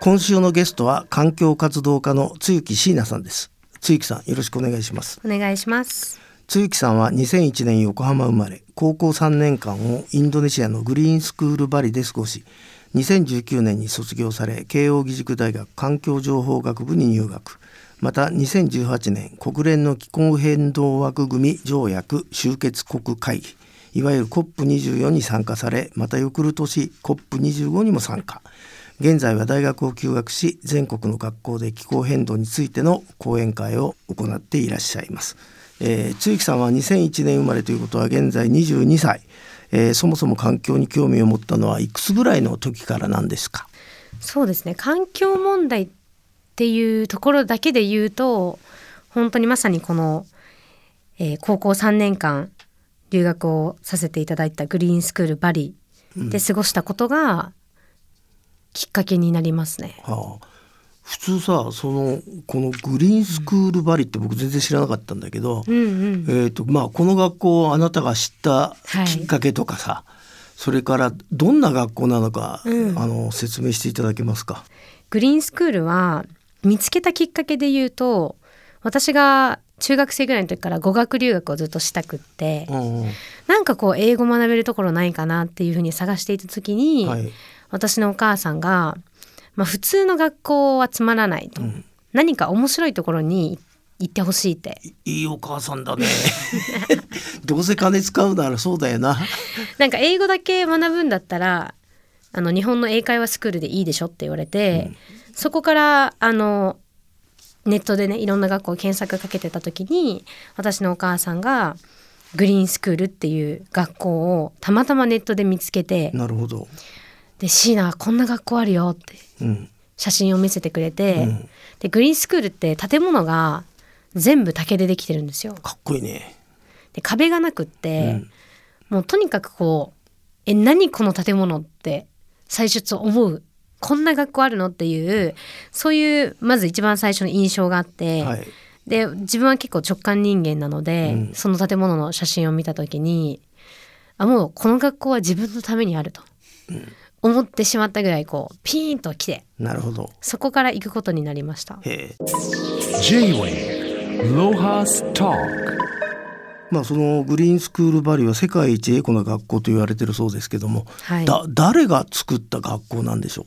今週のゲストは環境活動家の露木椎名さんです。露木さんよろしくお願いします。お願いします。露木さんは2001年横浜生まれ高校3年間をインドネシアのグリーンスクールバリで過ごし2019年に卒業され慶應義塾大学環境情報学部に入学。また2018年国連の気候変動枠組み条約終結国会議いわゆる COP24 に参加されまた翌る年 COP25 にも参加。現在は大学を休学し全国の学校で気候変動についての講演会を行っていらっしゃいます。えー、露木さんは2001年生まれということは現在22歳、えー、そもそも環境に興味を持ったのはいくつぐらいの時からなんですか？そうですね。環境問題っていうところだけで言うと本当にまさにこの、えー、高校3年間留学をさせていただいたグリーンスクールバリで過ごしたことがきっかけになりますね。うん、はあ。普通さそのこのグリーンスクールバリって僕全然知らなかったんだけど、うんうん、えーとまあ、この学校をあなたが知ったきっかけとかさ、はい、それからどんな学校なのか、うん、あの説明していただけますか？グリーンスクールは見つけたきっかけで言うと私が中学生ぐらいの時から語学留学をずっとしたくって、うんうん、なんかこう英語学べるところないかなっていうふうに探していた時に、はい、私のお母さんがまあ、普通の学校はつまらないと、うん、何か面白いところに行ってほしいって。いいお母さんだね。どうせ金使うならそうだよな。なんか英語だけ学ぶんだったらあの日本の英会話スクールでいいでしょって言われて、うん、そこからあのネットでねいろんな学校検索かけてた時に私のお母さんがグリーンスクールっていう学校をたまたまネットで見つけてなるほど。で椎名こんな学校あるよって写真を見せてくれて、うん、でグリーンスクールって建物が全部竹でできてるんですよ。かっこいいね。で壁がなくって、うん、もうとにかくこう「え何この建物」って最初思うこんな学校あるの？っていうそういうまず一番最初の印象があって、はい、で自分は結構直感人間なので、うん、その建物の写真を見た時にあもうこの学校は自分のためにあると。うん。思ってしまったぐらいこうピーンと来てなるほど。そこから行くことになりました。へ J-Way ロハスタまあそのグリーンスクールバリは世界一エコな学校と言われてるそうですけども、はい、だ誰が作った学校なんでしょう？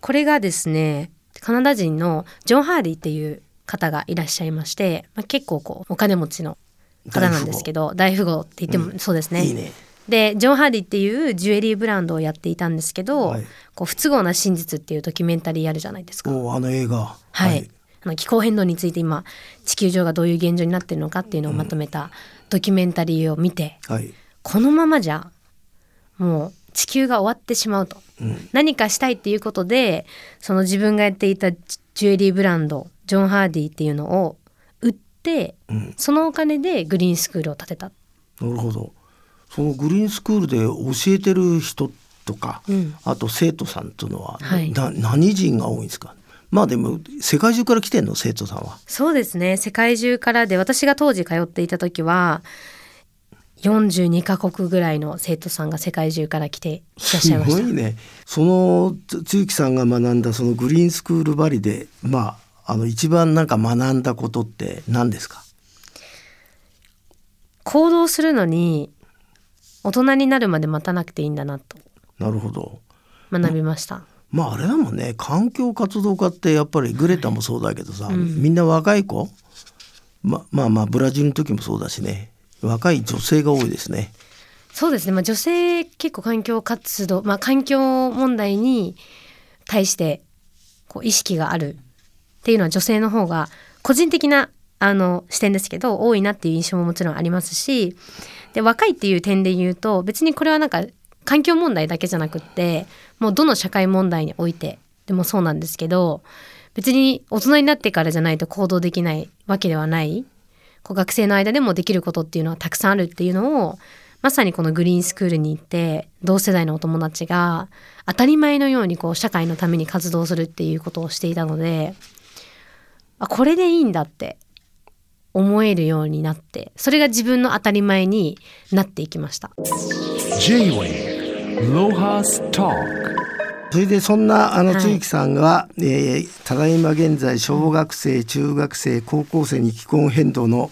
これがですねカナダ人のジョン・ハーディっていう方がいらっしゃいまして、まあ、結構こうお金持ちの方なんですけど大富豪。って言ってもそうですね、うん、いいね。でジョン・ハーディっていうジュエリーブランドをやっていたんですけど「はい、こう不都合な真実」っていうドキュメンタリーあるじゃないですか。あの映画、はい、はい、あの気候変動について今地球上がどういう現状になってるのかっていうのをまとめたドキュメンタリーを見て、うんはい、このままじゃもう地球が終わってしまうと、うん、何かしたいっていうことでその自分がやっていたジュエリーブランドジョン・ハーディっていうのを売って、うん、そのお金でグリーンスクールを建てた。なるほど。そのグリーンスクールで教えてる人とか、うん、あと生徒さんというのは、はい、何人が多いんですか？まあでも世界中から来てんの生徒さんは。そうですね世界中からで私が当時通っていた時は42カ国ぐらいの生徒さんが世界中から来ていらっしゃいました。すごいね。その露木さんが学んだそのグリーンスクールバリでまああの一番なんか学んだことって何ですか？行動するのに大人になるまで待たなくていいんだなとなるほど学びました。まああれだもんね。環境活動家ってやっぱりグレタもそうだけどさ、うん、みんな若い子？ままあまあブラジルの時もそうだしね。若い女性が多いですね。そうですね、まあ、女性結構環境活動、まあ、環境問題に対してこう意識があるっていうのは女性の方が個人的なあの視点ですけど多いなっていう印象ももちろんありますしで若いっていう点で言うと別にこれはなんか環境問題だけじゃなくってもうどの社会問題においてでもそうなんですけど別に大人になってからじゃないと行動できないわけではない。こう学生の間でもできることっていうのはたくさんあるっていうのをまさにこのグリーンスクールに行って同世代のお友達が当たり前のようにこう社会のために活動するっていうことをしていたのであこれでいいんだって思えるようになってそれが自分の当たり前になっていきました。J-Way それでそんなあのつゆきさんが、はい、えー、ただいま現在小学生中学生高校生に気候変動の、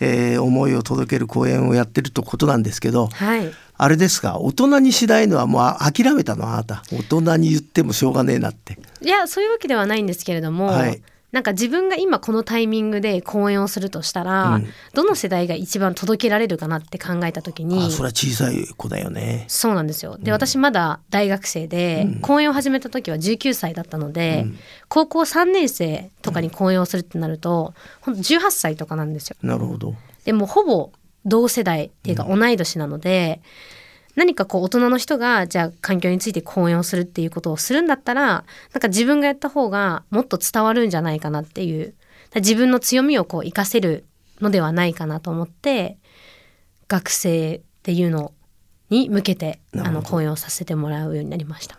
えー、思いを届ける講演をやってるとことなんですけど、はい、あれですか大人にしないのはもう諦めたの？あなた。大人に言ってもしょうがねえなって。いやそういうわけではないんですけれども、はい、なんか自分が今このタイミングで講演をするとしたら、うん、どの世代が一番届けられるかなって考えた時にあそれは小さい子だよね。そうなんですよ。で、うん、私まだ大学生で、うん、講演を始めた時は19歳だったので、高校3年生とかに講演をするってなると、うん、ほんと18歳とかなんですよ。なるほど。でもほぼ同世代っていうか同い年なので、何かこう大人の人がじゃあ環境について講演をするっていうことをするんだったらなんか自分がやった方がもっと伝わるんじゃないかなっていう。自分の強みをこう活かせるのではないかなと思って学生っていうのに向けてあの講演をさせてもらうようになりました。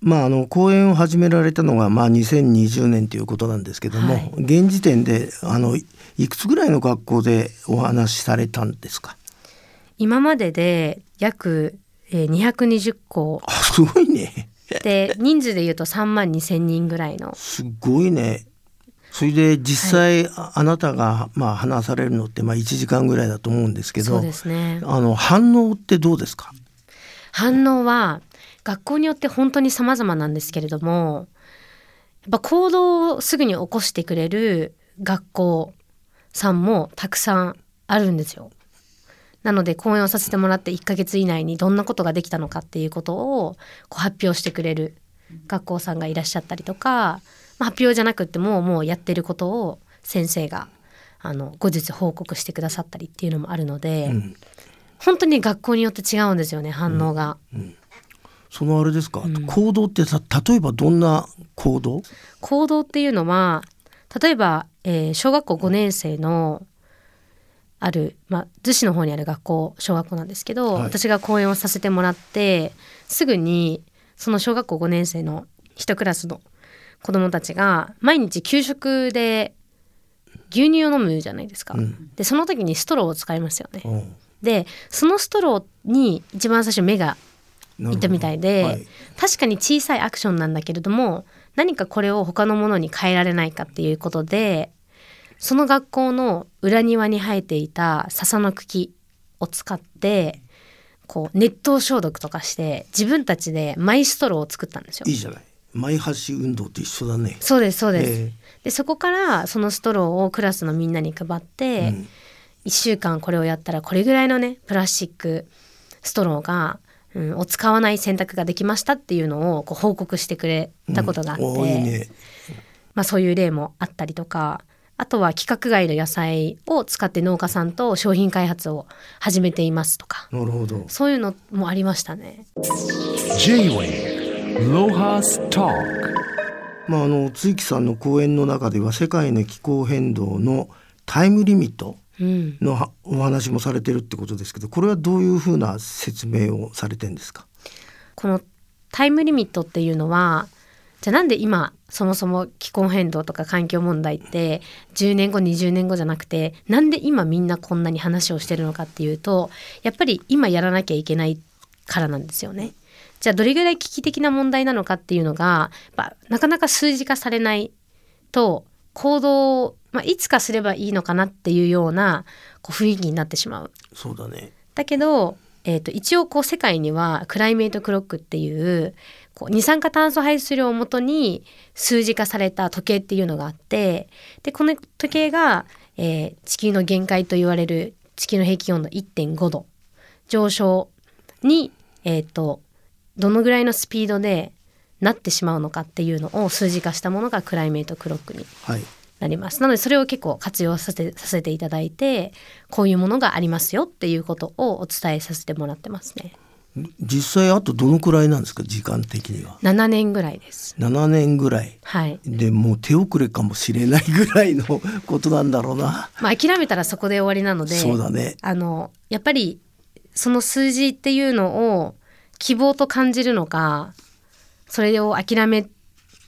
まあ、あの講演を始められたのが、まあ、2020年ということなんですけども、はい、現時点であのいくつぐらいの学校でお話しされたんですか？今までで約、えー、220校あすごいね。で人数でいうと3万2千人ぐらいの。すごいね。それで実際、はい、あなたがまあ話されるのってまあ1時間ぐらいだと思うんですけどそうですね。あの反応ってどうですか？反応は学校によって本当に様々なんですけれどもやっぱ行動をすぐに起こしてくれる学校さんもたくさんあるんですよ。なので講演をさせてもらって1ヶ月以内にどんなことができたのかっていうことをこう発表してくれる学校さんがいらっしゃったりとか、まあ、発表じゃなくてももうやってることを先生があの後日報告してくださったりっていうのもあるので、うん、本当に学校によって違うんですよね反応が。うん。うん、そのあれですか、行動ってさ例えばどんな行動？行動っていうのは例えば、えー、小学校5年生のある、まあ、逗子の方にある学校小学校なんですけど、はい、私が講演をさせてもらってすぐにその小学校5年生の1クラスの子どもたちが毎日給食で牛乳を飲むじゃないですか。うん、でその時にストローを使いますよね。でそのストローに一番最初目がいたみたいで、はい、確かに小さいアクションなんだけれども何かこれを他のものに変えられないかっていうことでその学校の裏庭に生えていた笹の茎を使ってこう熱湯消毒とかして自分たちでマイストローを作ったんですよ。いいじゃない。マイ箸運動と一緒だね。そうですそうです。えー、でそこからそのストローをクラスのみんなに配って、うん、1週間これをやったらこれぐらいのねプラスチックストローが、うん、を使わない選択ができましたっていうのをこう報告してくれたことがあって、うんね、まあ、そういう例もあったりとかあとは規格外の野菜を使って農家さんと商品開発を始めていますとか。なるほど。そういうのもありましたね。まあ、あの津木さんの講演の中では世界の気候変動のタイムリミットのお話もされてるってことですけどこれはどういうふうな説明をされてんですか？このタイムリミットっていうのはじゃあなんで今そもそも気候変動とか環境問題って10年後20年後じゃなくてなんで今みんなこんなに話をしてるのかっていうとやっぱり今やらなきゃいけないからなんですよね。じゃあどれぐらい危機的な問題なのかっていうのがなかなか数字化されないと行動まあ、いつかすればいいのかなっていうようなこう雰囲気になってしまう。そうだねだけど、えーと、一応こう世界にはクライメートクロックっていうこう二酸化炭素排出量をもとに数字化された時計っていうのがあってでこの時計が、えー、地球の限界と言われる地球の平均温度1.5度上昇に、えーとどのぐらいのスピードでなってしまうのかっていうのを数字化したものがクライメートクロックになります。はい、なのでそれを結構活用させさせていただいてこういうものがありますよっていうことをお伝えさせてもらってますね。実際あとどのくらいなんですか時間的には？7年ぐらいです。7年ぐらい。はい。でもう手遅れかもしれないぐらいのことなんだろうな。まあ諦めたらそこで終わりなのでそうだね。あのやっぱりその数字っていうのを希望と感じるのかそれを諦め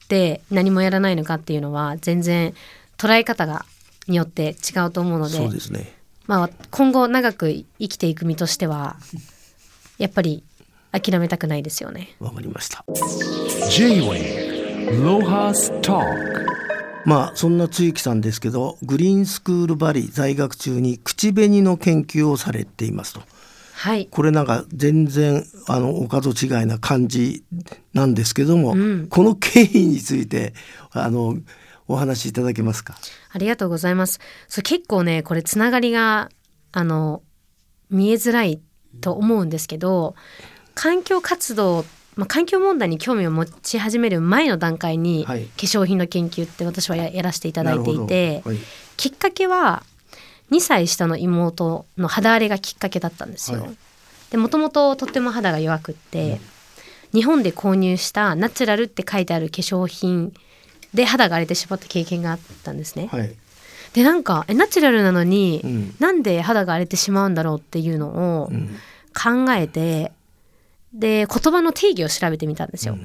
て何もやらないのかっていうのは全然捉え方がによって違うと思うのでそうですね。まあ今後長く生きていく身としてはやっぱり諦めたくないですよね。わかりました J-Wave Lohas Talk まあそんな露木さんですけどグリーンスクールバリ在学中に口紅の研究をされていますとはい。これなんか全然あのお門違いな感じなんですけども、うんこの経緯についてあのお話しいただけますか？ありがとうございます。そう結構ねこれつながりがあの見えづらいと思うんですけど環境活動、まあ、環境問題に興味を持ち始める前の段階に、はい。化粧品の研究って私はややらせていただいていなてはい。きっかけは2歳下の妹の肌荒れがきっかけだったんですよ。はい。でもともととっても肌が弱くって、日本で購入したナチュラルって書いてある化粧品で肌が荒れてしまった経験があったんですね。はいでなんかえナチュラルなのに、うん。なんで肌が荒れてしまうんだろうっていうのをうん。考えて、で言葉の定義を調べてみたんですよ。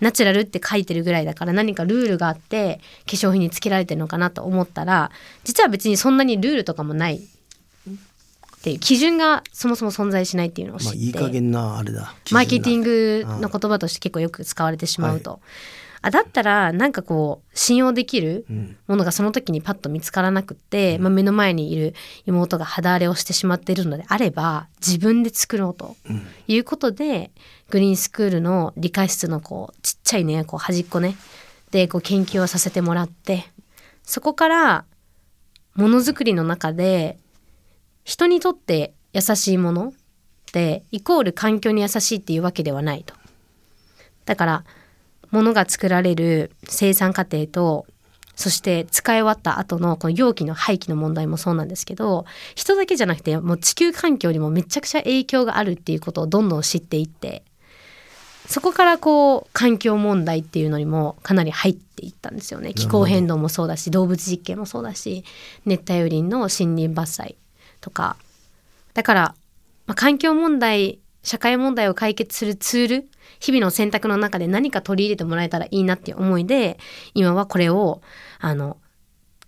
ナチュラルって書いてるぐらいだから何かルールがあって化粧品につけられてるのかなと思ったら実は別にそんなにルールとかもない。っていう基準がそもそも存在しないっていうのを知って、まあいい加減なあれだ。マーケティンググの言葉として結構よく使われてしまうと。あだったらなんかこう信用できるうん。ものがその時にパッと見つからなくって、まあ、目の前にいる妹が肌荒れをしてしまっているのであれば自分で作ろうとうん。いうことでグリーンスクールの理科室のこうちっちゃいねこう端っこねでこう研究をさせてもらってそこからものづくりの中で人にとって優しいものってイコール環境に優しいっていうわけではないと。だから物が作られる生産過程とそして使い終わった後のこの容器の廃棄の問題もそうなんですけど人だけじゃなくてもう地球環境にもめちゃくちゃ影響があるっていうことをどんどん知っていってそこからこう環境問題っていうのにもかなり入っていったんですよね。気候変動もそうだし動物実験もそうだし熱帯雨林の森林伐採とか。だから、まあ、環境問題社会問題を解決するツール日々の選択の中で何か取り入れてもらえたらいいなっていう思いで今はこれをあの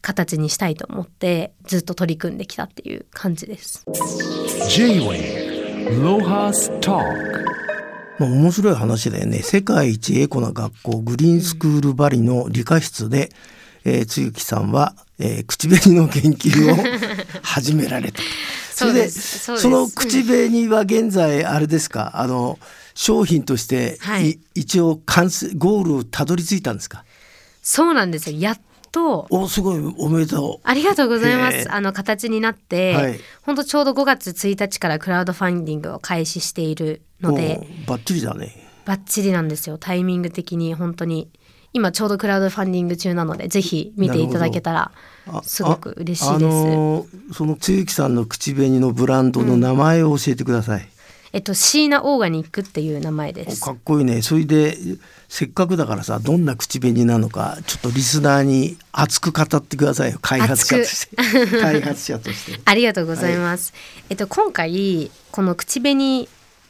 形にしたいと思ってずっと取り組んできたっていう感じです。J-Wave Lohas Talk まあ、面白い話だよね。世界一エコな学校グリーンスクールバリの理科室で、えー、露木さんは、えー口紅の研究を始められた そうです。その口紅は現在あれですか？あの商品として、はい。い一応完成ゴールをたどり着いたんですか？そうなんですよ。やっと。おすごい。おめでとう。ありがとうございます。あの形になって、はい。本当ちょうど5月1日からクラウドファンディングを開始しているので、おバッチリだね。バッチリなんですよ。タイミング的に本当に今ちょうどクラウドファンディング中なので、ぜひ見ていただけたらあすごく嬉しいです。ああのーその露木さんの口紅のブランドの名前を教えてください、えっとシーナオーガニックっていう名前です。かっこいいね。それでせっかくだからさどんな口紅なのかちょっとリスナーに熱く語ってくださいよ。開発者として。開発者として。ありがとうございます。えっと今回この口紅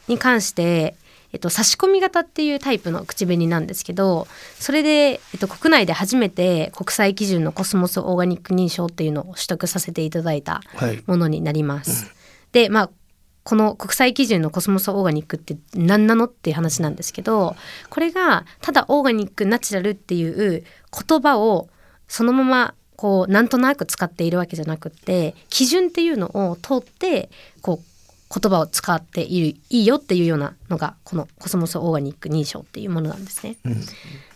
に関して、えっと差し込み型っていうタイプの口紅なんですけど、それでえっと国内で初めて国際基準のコスモスオーガニック認証っていうのを取得させていただいたはいものになります。で、まあこの国際基準のコスモスオーガニックって何なのっていう話なんですけどこれがただオーガニックナチュラルっていう言葉をそのままこうなんとなく使っているわけじゃなくって基準っていうのを通ってこう言葉を使っているいいよっていうようなのがこのコスモスオーガニック認証っていうものなんですね。うん。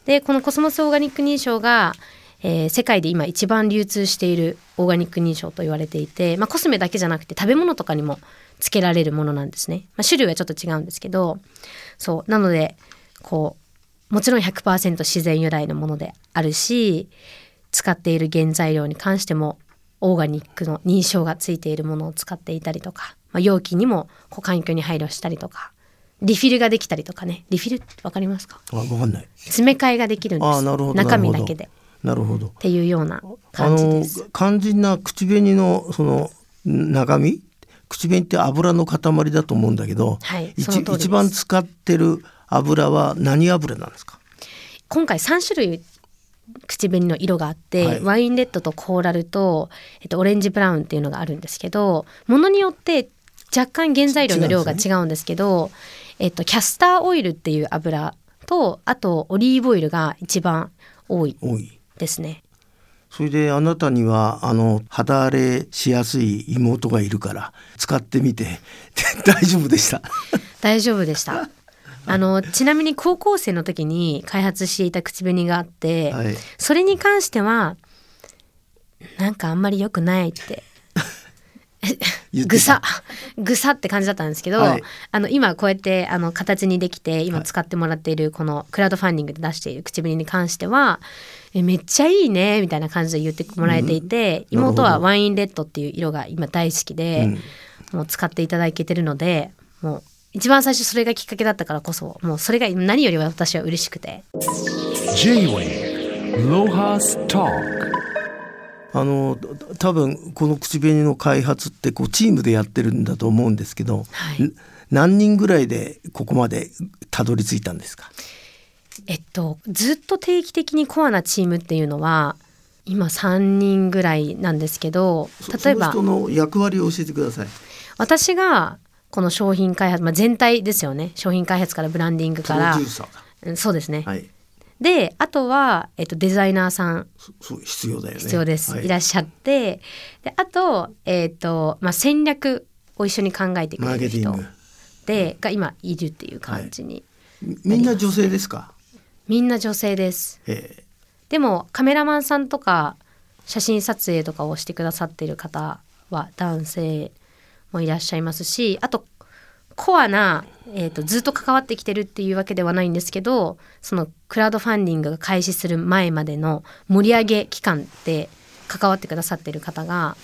でこのコスモスオーガニック認証が、えー世界で今一番流通しているオーガニック認証と言われていて、まあ、コスメだけじゃなくて食べ物とかにもつけられるものなんですね、まあ、種類はちょっと違うんですけどそう。なのでこうもちろん100%自然由来のものであるし使っている原材料に関してもオーガニックの認証がついているものを使っていたりとか、まあ、容器にもこう環境に配慮したりとかリフィルができたりとかね。リフィルってわかりますか？あわかんない。詰め替えができるんです。あなるほど中身だけで。っなるほど。ていうようなあ感じのです。肝心な口紅のその中身？口紅って油の塊だと思うんだけど、はい一番使ってる油は何油なんですか？今回3種類口紅の色があって、はい。ワインレッドとコーラルと、えっと、オレンジブラウンっていうのがあるんですけどものによって若干原材料の量が違うんですけどえっと、キャスターオイルっていう油とあとオリーブオイルが一番多い多い。ですね。それであなたにはあの肌荒れしやすい妹がいるから使ってみて。大丈夫でした？大丈夫でした。あのちなみに高校生の時に開発していた口紅があって、はい。それに関してはなんかあんまり良くないって ぐさ。ぐさって感じだったんですけど、はい。あの今こうやってあの形にできて今はい。使ってもらっているこのクラウドファンディングで出している口紅に関してはえめっちゃいいねみたいな感じで言ってもらえていて、うん妹はワインレッドっていう色が今大好きで、うん。もう使っていただけてるのでもう一番最初それがきっかけだったからこそもうそれが何より私は嬉しくて。J-Wave Lohas Talk あのた多分この口紅の開発ってこうチームでやってるんだと思うんですけど、はい。ん何人ぐらいでここまでたどり着いたんですか？えっとずっと定期的にコアなチームっていうのは今3人ぐらいなんですけどそ例えばその人の役割を教えてください。私がこの商品開発、まあ、全体ですよね。商品開発からブランディングプから。そうですね、はいであとは、えっと、デザイナーさん。必要だよね。必要です、はい。い、らっしゃって。であと,、えっとまあ、戦略を一緒に考えてくれる人。でが今いるっていう感じに、みみんな女性ですか？みんな女性です。えでもカメラマンさんとか写真撮影とかをしてくださっている方は男性もいらっしゃいますしあとコアな、えー、とずっと関わってきてるっていうわけではないんですけどそのクラウドファンディングが開始する前までの盛り上げ期間で関わってくださってる方が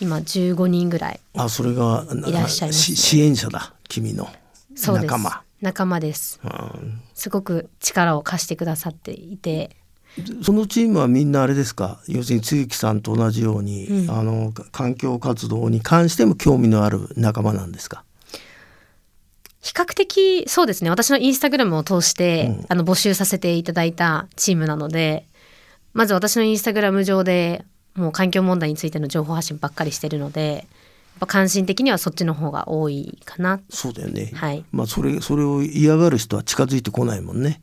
今15人ぐらいえあそれがいらっしゃいます。ねし支援者だ君の。仲間。仲間です。うん。すごく力を貸してくださっていて。そのチームはみんなあれですか？要するに露木さんと同じように、うん。あのか環境活動に関しても興味のある仲間なんですか？比較的そうですね。私のインスタグラムを通して、うん。あの募集させていただいたチームなのでまず私のインスタグラム上でもう環境問題についての情報発信ばっかりしてるので関心的にはそっちの方が多いかな。そうだよね、はい。まあそれそれを嫌がる人は近づいてこないもんね。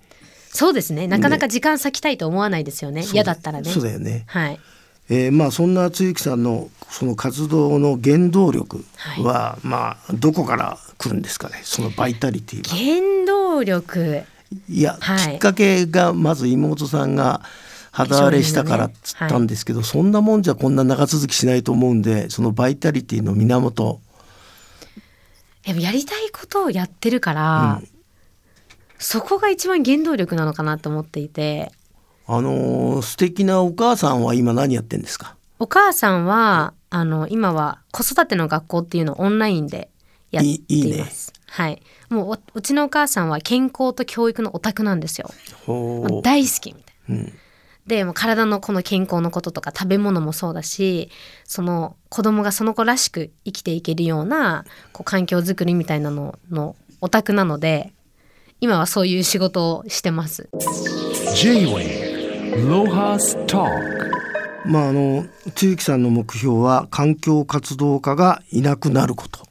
そうですね。なかなか時間割きたいと思わないですよね。嫌だったらね。そうだよね。はいえーまあそんな露木さんのその活動の原動力は、まあどこから来るんですかね？そのバイタリティは。原動力？いや、はい。きっかけがまず妹さんが肌荒れしたからっつったんですけど、そんなもんじゃこんな長続きしないと思うんでそのバイタリティの源。やっぱやりたいことをやってるから、そこが一番原動力なのかなと思っていてあのー素敵なお母さんは今何やってんですか？お母さんはあの今は子育ての学校っていうのをオンラインでやっていいいいねいます。はい、もうおうちのお母さんは健康と教育のオタクなんですよ。大好きみたいな。うんでもう体のこの健康のこととか食べ物もそうだしその子供がその子らしく生きていけるようなこう環境づくりみたいなののオタクなので今はそういう仕事をしてます。Lohas Talk まああの露木さんの目標は環境活動家がいなくなること。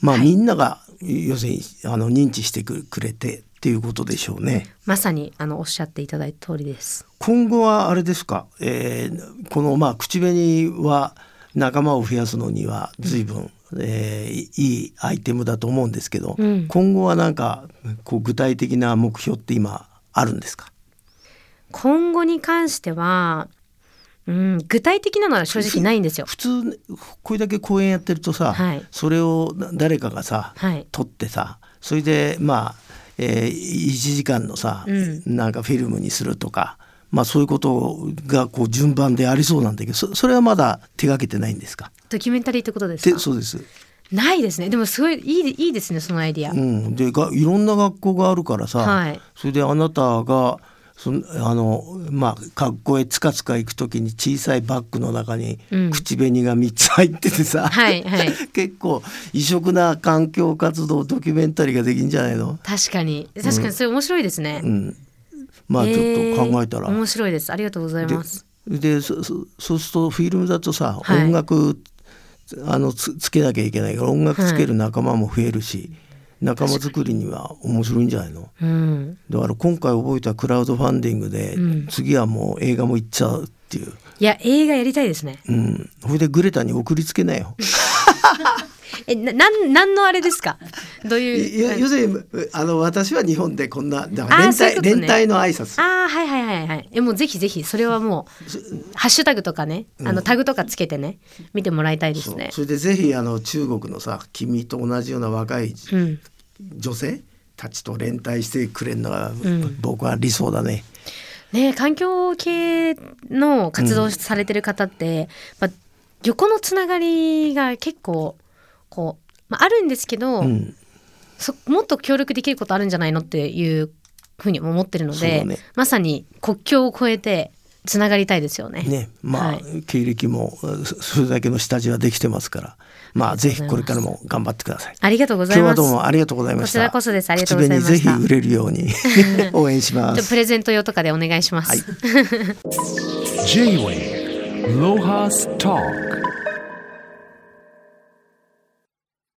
まあ、みんなが要するにあの認知してくくれてっていうことでしょうね。まさにあのおっしゃっていただいた通りです。今後はあれですか、えーこのまあ口紅は仲間を増やすのには随分、えーいいアイテムだと思うんですけど、うん。今後はなんかこう具体的な目標って今あるんですか？今後に関しては、うん、具体的なのは正直ないんですよ。普通これだけ公演やってるとさ、はい。それをな誰かがさ、はい。撮ってさそれでまあ、え1時間のさ、うん。なんかフィルムにするとか、まあ、そういうことがこう順番でありそうなんだけどそそれはまだ手がけてないんですか？ドキュメンタリーってことですそうです、ないですね。でもすごいいいいいですねそのアイディア。うん、でがいろんな学校があるからさ、はい。それであなたがそのあのまあ学校へつかつか行く時に小さいバッグの中にうん。口紅が3つ入っててさ、はいはい。結構異色な環境活動ドキュメンタリーができんじゃないの、確かに。確かにそれ面白いですね。うん、まあちょっと考えたら。ー面白いです。ありがとうございます。でそそそうするとフィルムだとさ、はい。音楽あのつつけなきゃいけないから音楽つける仲間も増えるし、仲間作りには面白いんじゃないの？うん。だから今回覚えたクラウドファンディングで、うん。次はもう映画も行っちゃうっていう、いや映画やりたいですね。うん、ほいでグレタに送りつけなよ。えななんなんのあれですか？どういいうや要するにあの私は日本でこんなだから連帯、ういう連帯の挨拶。ああはいはいはいはい。えもうぜひぜひそれはもうハッシュタグとかねあのタグとかつけてね見てもらいたいですね。それでぜひあの中国のさ君と同じような若いうん。女性たちと連帯してくれるのが、ん。僕は理想だね。ね環境系の活動されてる方って、まあ、横のつながりが結構こう、まあ、あるんですけど、うん、そもっと協力できることあるんじゃないのっていうふうに思ってるので、ねまさに国境を越えてつながりたいですよね。ねまあ、はい経歴もそそれだけの下地はできてますからまあぜひこれからも頑張ってください。ありがとうございます。今日はどうもありがとうございました。こちらこそですありがとうございました 口紅ぜひ売れるように応援します。プレゼント用とかでお願いします。はい J-Wave Lohas Talk